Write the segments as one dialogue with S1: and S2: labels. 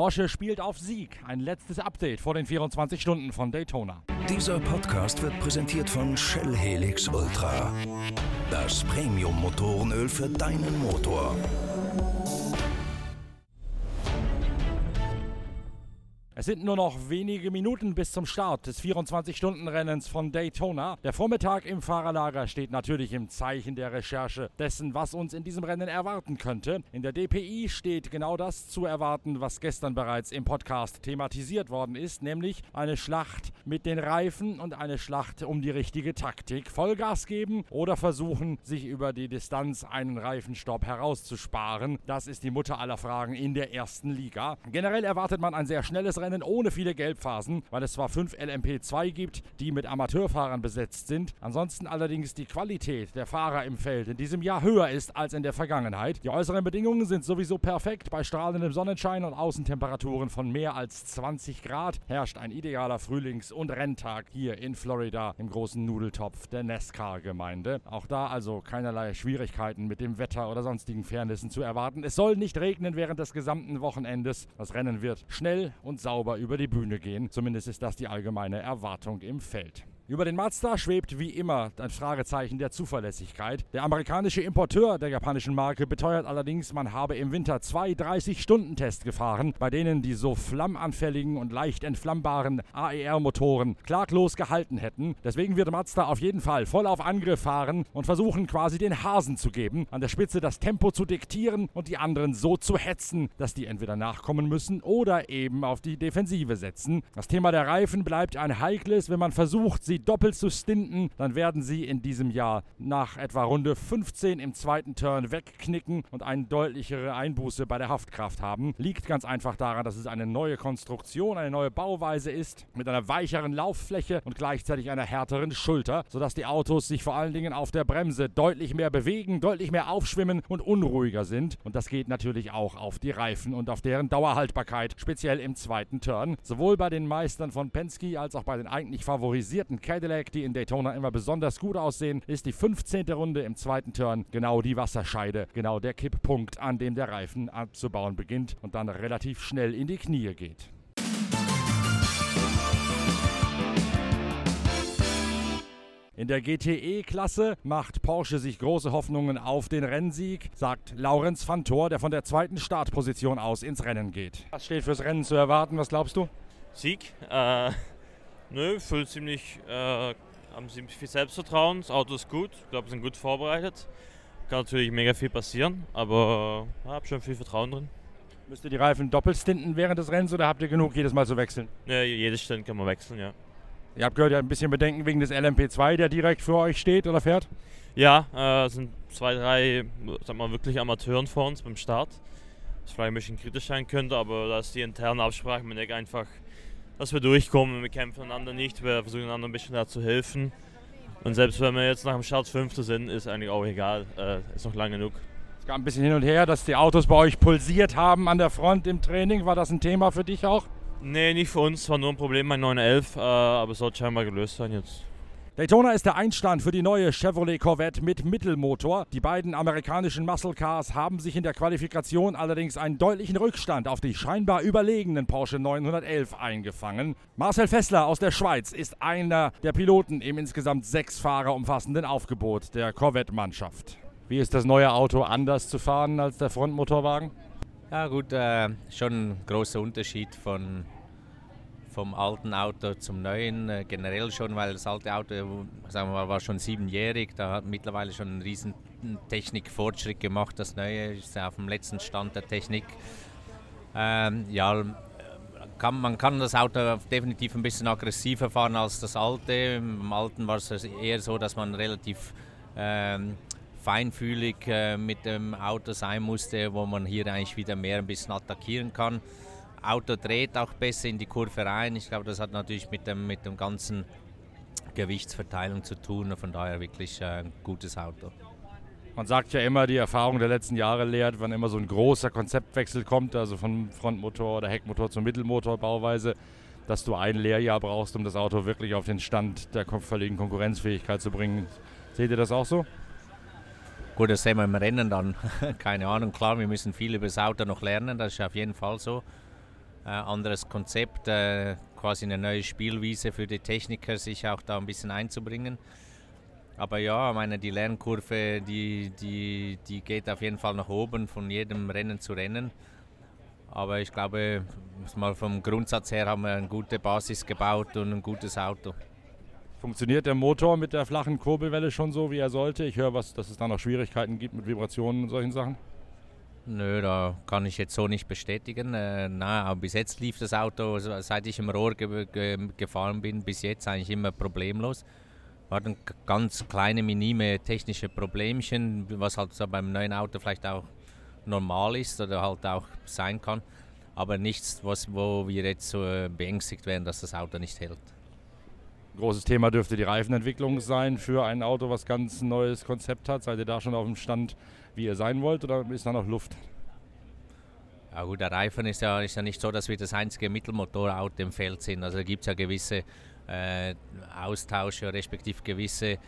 S1: Porsche spielt auf Sieg. Ein letztes Update vor den 24 Stunden von Daytona.
S2: Dieser Podcast wird präsentiert von Shell Helix Ultra. Das Premium-Motorenöl für deinen Motor.
S1: Es sind nur noch wenige Minuten bis zum Start des 24-Stunden-Rennens von Daytona. Der Vormittag im Fahrerlager steht natürlich im Zeichen der Recherche dessen, was uns in diesem Rennen erwarten könnte. In der DPI steht genau das zu erwarten, was gestern bereits im Podcast thematisiert worden ist, nämlich eine Schlacht mit den Reifen und eine Schlacht um die richtige Taktik. Vollgas geben oder versuchen, sich über die Distanz einen Reifenstopp herauszusparen. Das ist die Mutter aller Fragen in der ersten Liga. Generell erwartet man ein sehr schnelles Rennen Rennen ohne viele Gelbphasen, weil es zwar fünf LMP2 gibt, die mit Amateurfahrern besetzt sind, ansonsten allerdings die Qualität der Fahrer im Feld in diesem Jahr höher ist als in der Vergangenheit. Die äußeren Bedingungen sind sowieso perfekt. Bei strahlendem Sonnenschein und Außentemperaturen von mehr als 20 Grad herrscht ein idealer Frühlings- und Renntag hier in Florida im großen Nudeltopf der NASCAR-Gemeinde. Auch da also keinerlei Schwierigkeiten mit dem Wetter oder sonstigen Fairnessen zu erwarten. Es soll nicht regnen während des gesamten Wochenendes. Das Rennen wird schnell und sauber sauber über die Bühne gehen. Zumindest ist das die allgemeine Erwartung im Feld. Über den Mazda schwebt wie immer ein Fragezeichen der Zuverlässigkeit. Der amerikanische Importeur der japanischen Marke beteuert allerdings, man habe im Winter zwei 30-Stunden-Tests gefahren, bei denen die so flammanfälligen und leicht entflammbaren AER-Motoren klaglos gehalten hätten. Deswegen wird Mazda auf jeden Fall voll auf Angriff fahren und versuchen quasi den Hasen zu geben, an der Spitze das Tempo zu diktieren und die anderen so zu hetzen, dass die entweder nachkommen müssen oder eben auf die Defensive setzen. Das Thema der Reifen bleibt ein heikles, wenn man versucht, sie doppelt zu stinten, dann werden sie in diesem Jahr nach etwa Runde 15 im zweiten Turn wegknicken und eine deutlichere Einbuße bei der Haftkraft haben. Liegt ganz einfach daran, dass es eine neue Konstruktion, eine neue Bauweise ist, mit einer weicheren Lauffläche und gleichzeitig einer härteren Schulter, sodass die Autos sich vor allen Dingen auf der Bremse deutlich mehr bewegen, deutlich mehr aufschwimmen und unruhiger sind. Und das geht natürlich auch auf die Reifen und auf deren Dauerhaltbarkeit, speziell im zweiten Turn. Sowohl bei den Meistern von Penske als auch bei den eigentlich favorisierten Cadillac, die in Daytona immer besonders gut aussehen, ist die 15. Runde im zweiten Turn genau die Wasserscheide, genau der Kipppunkt, an dem der Reifen abzubauen beginnt und dann relativ schnell in die Knie geht. In der GTE-Klasse macht Porsche sich große Hoffnungen auf den Rennsieg, sagt Laurenz van Thor, der von der zweiten Startposition aus ins Rennen geht. Was steht fürs Rennen zu erwarten? Was glaubst du?
S3: Sieg. Äh, Nö, fühlt ziemlich, äh, haben ziemlich viel Selbstvertrauen. Das Auto ist gut, ich glaube, sind gut vorbereitet. Kann natürlich mega viel passieren, aber ich ja, habe schon viel Vertrauen drin.
S1: Müsst ihr die Reifen doppelt stinten während des Rennens oder habt ihr genug, jedes Mal zu wechseln?
S3: Ja, jedes Stint kann man wechseln, ja.
S1: Ihr habt gehört, ihr habt ein bisschen Bedenken wegen des LMP2, der direkt für euch steht oder fährt?
S3: Ja, äh, sind zwei, drei, sag mal, wirklich Amateuren vor uns beim Start. Was vielleicht ein bisschen kritisch sein könnte, aber da ist die interne Absprache mit Eck einfach dass wir durchkommen. Wir kämpfen einander nicht, wir versuchen einander ein bisschen da zu helfen. Und selbst wenn wir jetzt nach dem Start Fünfter sind, ist eigentlich auch egal. Äh, ist noch lang genug.
S1: Es gab ein bisschen hin und her, dass die Autos bei euch pulsiert haben an der Front im Training. War das ein Thema für dich auch?
S3: Nee, nicht für uns. Es war nur ein Problem bei 911, äh, aber es sollte scheinbar gelöst sein jetzt.
S1: Daytona ist der Einstand für die neue Chevrolet Corvette mit Mittelmotor. Die beiden amerikanischen Muscle Cars haben sich in der Qualifikation allerdings einen deutlichen Rückstand auf die scheinbar überlegenen Porsche 911 eingefangen. Marcel Fessler aus der Schweiz ist einer der Piloten im insgesamt sechs Fahrer umfassenden Aufgebot der Corvette-Mannschaft. Wie ist das neue Auto anders zu fahren als der Frontmotorwagen?
S4: Ja gut, äh, schon ein großer Unterschied von vom alten Auto zum neuen, äh, generell schon, weil das alte Auto sagen wir mal, war schon siebenjährig, da hat mittlerweile schon einen riesen Technikfortschritt gemacht. Das neue ist auf dem letzten Stand der Technik. Ähm, ja, kann, man kann das Auto definitiv ein bisschen aggressiver fahren als das alte. Im alten war es eher so, dass man relativ ähm, feinfühlig äh, mit dem Auto sein musste, wo man hier eigentlich wieder mehr ein bisschen attackieren kann. Auto dreht auch besser in die Kurve rein. Ich glaube, das hat natürlich mit dem, mit dem ganzen Gewichtsverteilung zu tun. Von daher wirklich äh, ein gutes Auto.
S1: Man sagt ja immer, die Erfahrung der letzten Jahre lehrt, wenn immer so ein großer Konzeptwechsel kommt, also von Frontmotor oder Heckmotor zum Mittelmotorbauweise, dass du ein Lehrjahr brauchst, um das Auto wirklich auf den Stand der völligen Konkurrenzfähigkeit zu bringen. Seht ihr das auch so?
S4: Gut, das sehen wir im Rennen dann. Keine Ahnung, klar, wir müssen viel über das Auto noch lernen, das ist auf jeden Fall so. Äh, anderes Konzept, äh, quasi eine neue Spielwiese für die Techniker, sich auch da ein bisschen einzubringen. Aber ja, meine, die Lernkurve, die, die, die geht auf jeden Fall nach oben, von jedem Rennen zu Rennen. Aber ich glaube, mal vom Grundsatz her haben wir eine gute Basis gebaut und ein gutes Auto.
S1: Funktioniert der Motor mit der flachen Kurbelwelle schon so, wie er sollte? Ich höre, was, dass es da noch Schwierigkeiten gibt mit Vibrationen und solchen Sachen.
S4: Nö, da kann ich jetzt so nicht bestätigen. Äh, na, aber bis jetzt lief das Auto, seit ich im Rohr ge ge gefahren bin, bis jetzt eigentlich immer problemlos hatten ganz kleine, minime technische Problemchen, was halt so beim neuen Auto vielleicht auch normal ist oder halt auch sein kann. Aber nichts, was, wo wir jetzt so beängstigt werden, dass das Auto nicht hält.
S1: Großes Thema dürfte die Reifenentwicklung sein für ein Auto, was ganz neues Konzept hat. Seid ihr da schon auf dem Stand, wie ihr sein wollt, oder ist da noch Luft?
S4: Ja gut, der Reifen ist ja, ist ja nicht so, dass wir das einzige Mittelmotorauto im Feld sind. Also gibt es ja gewisse äh, Austausche, respektive gewisse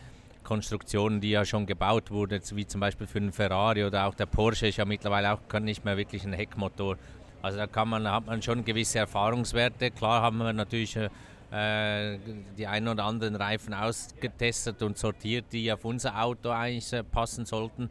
S4: Konstruktionen, die ja schon gebaut wurden, wie zum Beispiel für den Ferrari oder auch der Porsche ist ja mittlerweile auch nicht mehr wirklich ein Heckmotor. Also da kann man, hat man schon gewisse Erfahrungswerte. Klar haben wir natürlich äh, die ein oder anderen Reifen ausgetestet und sortiert, die auf unser Auto eigentlich äh, passen sollten.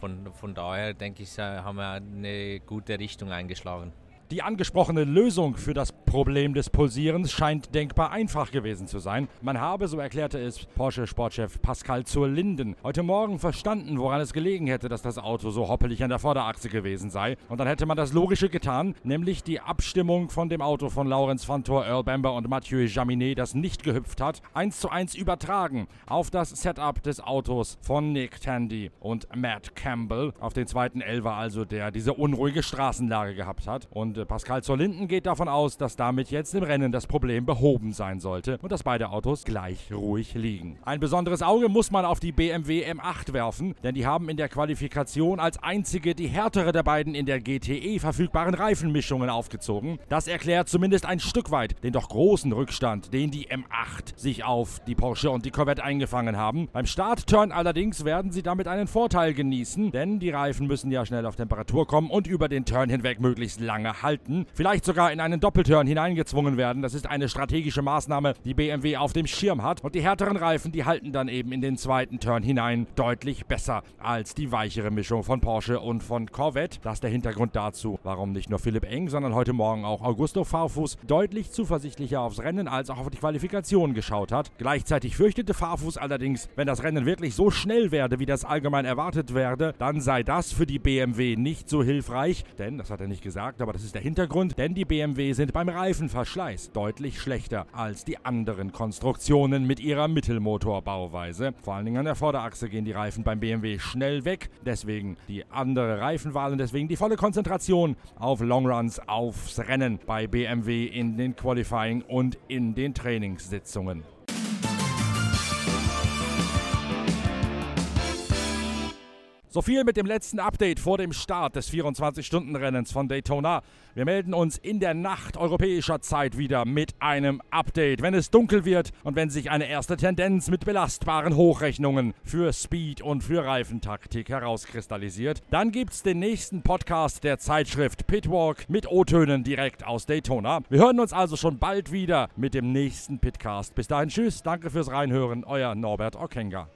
S4: Von, von daher denke ich, haben wir eine gute Richtung eingeschlagen.
S1: Die angesprochene Lösung für das Problem des Pulsierens scheint denkbar einfach gewesen zu sein. Man habe, so erklärte es Porsche-Sportchef Pascal zur Linden, heute Morgen verstanden, woran es gelegen hätte, dass das Auto so hoppelig an der Vorderachse gewesen sei. Und dann hätte man das Logische getan, nämlich die Abstimmung von dem Auto von Lawrence Fantor, Earl Bamber und Mathieu Jaminet, das nicht gehüpft hat, eins zu eins übertragen auf das Setup des Autos von Nick Tandy und Matt Campbell. Auf den zweiten Elver also, der diese unruhige Straßenlage gehabt hat. Und äh, Pascal zur Linden geht davon aus, dass damit jetzt im Rennen das Problem behoben sein sollte und dass beide Autos gleich ruhig liegen. Ein besonderes Auge muss man auf die BMW M8 werfen, denn die haben in der Qualifikation als einzige die härtere der beiden in der GTE verfügbaren Reifenmischungen aufgezogen. Das erklärt zumindest ein Stück weit den doch großen Rückstand, den die M8 sich auf die Porsche und die Corvette eingefangen haben. Beim Startturn allerdings werden sie damit einen Vorteil genießen, denn die Reifen müssen ja schnell auf Temperatur kommen und über den Turn hinweg möglichst lange halten, vielleicht sogar in einen Doppelturn hineingezwungen werden. Das ist eine strategische Maßnahme, die BMW auf dem Schirm hat. Und die härteren Reifen, die halten dann eben in den zweiten Turn hinein deutlich besser als die weichere Mischung von Porsche und von Corvette. Das ist der Hintergrund dazu, warum nicht nur Philipp Eng, sondern heute Morgen auch Augusto Farfus deutlich zuversichtlicher aufs Rennen als auch auf die Qualifikation geschaut hat. Gleichzeitig fürchtete Farfus allerdings, wenn das Rennen wirklich so schnell werde, wie das allgemein erwartet werde, dann sei das für die BMW nicht so hilfreich. Denn, das hat er nicht gesagt, aber das ist der Hintergrund, denn die BMW sind beim Reifenverschleiß deutlich schlechter als die anderen Konstruktionen mit ihrer Mittelmotorbauweise. Vor allen Dingen an der Vorderachse gehen die Reifen beim BMW schnell weg, deswegen die andere Reifenwahl und deswegen die volle Konzentration auf Longruns, aufs Rennen bei BMW in den Qualifying und in den Trainingssitzungen. So viel mit dem letzten Update vor dem Start des 24-Stunden-Rennens von Daytona. Wir melden uns in der Nacht europäischer Zeit wieder mit einem Update, wenn es dunkel wird und wenn sich eine erste Tendenz mit belastbaren Hochrechnungen für Speed und für Reifentaktik herauskristallisiert. Dann gibt es den nächsten Podcast der Zeitschrift Pitwalk mit O-Tönen direkt aus Daytona. Wir hören uns also schon bald wieder mit dem nächsten Pitcast. Bis dahin, tschüss, danke fürs Reinhören, euer Norbert Okenga.